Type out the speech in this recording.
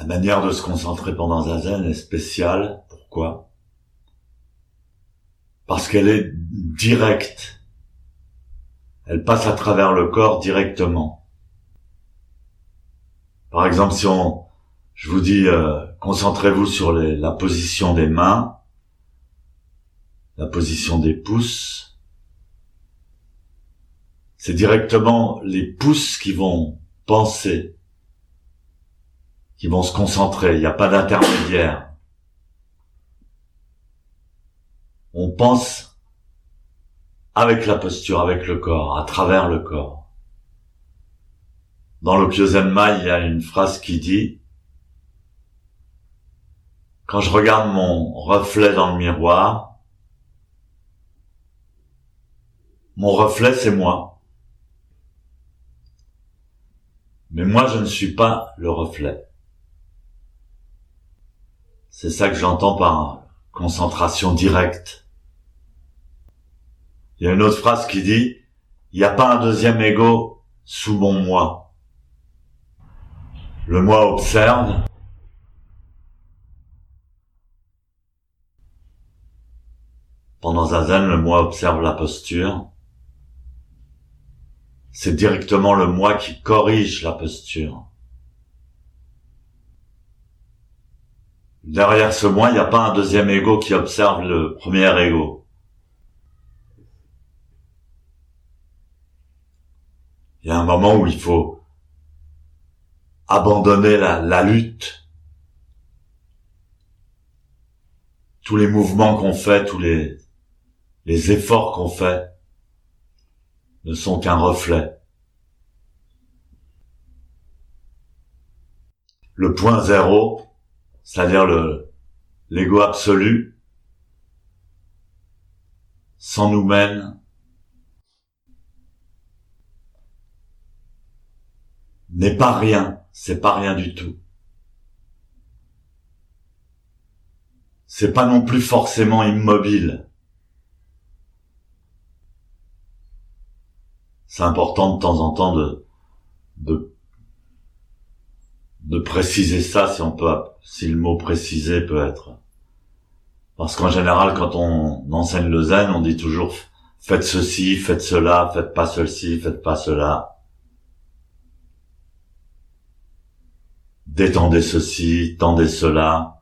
La manière de se concentrer pendant Zazen est spéciale. Pourquoi? Parce qu'elle est directe. Elle passe à travers le corps directement. Par exemple, si on, je vous dis, euh, concentrez-vous sur la position des mains, la position des pouces. C'est directement les pouces qui vont penser, qui vont se concentrer. Il n'y a pas d'intermédiaire. On pense avec la posture, avec le corps, à travers le corps. Dans le Zenma, il y a une phrase qui dit Quand je regarde mon reflet dans le miroir, mon reflet c'est moi. Mais moi je ne suis pas le reflet. C'est ça que j'entends par concentration directe. Il y a une autre phrase qui dit, il n'y a pas un deuxième ego sous mon moi. Le moi observe. Pendant Zazen, le moi observe la posture. C'est directement le moi qui corrige la posture. Derrière ce moi, il n'y a pas un deuxième ego qui observe le premier ego. Il y a un moment où il faut abandonner la, lutte. Tous les mouvements qu'on fait, tous les, les efforts qu'on fait ne sont qu'un reflet. Le point zéro, c'est-à-dire le, l'ego absolu, sans nous mène n'est pas rien c'est pas rien du tout. C'est pas non plus forcément immobile. C'est important de temps en temps de, de, de préciser ça si on peut, si le mot préciser peut être. Parce qu'en général, quand on enseigne le zen, on dit toujours faites ceci, faites cela, faites pas ceci, faites pas cela. détendez ceci, tendez cela.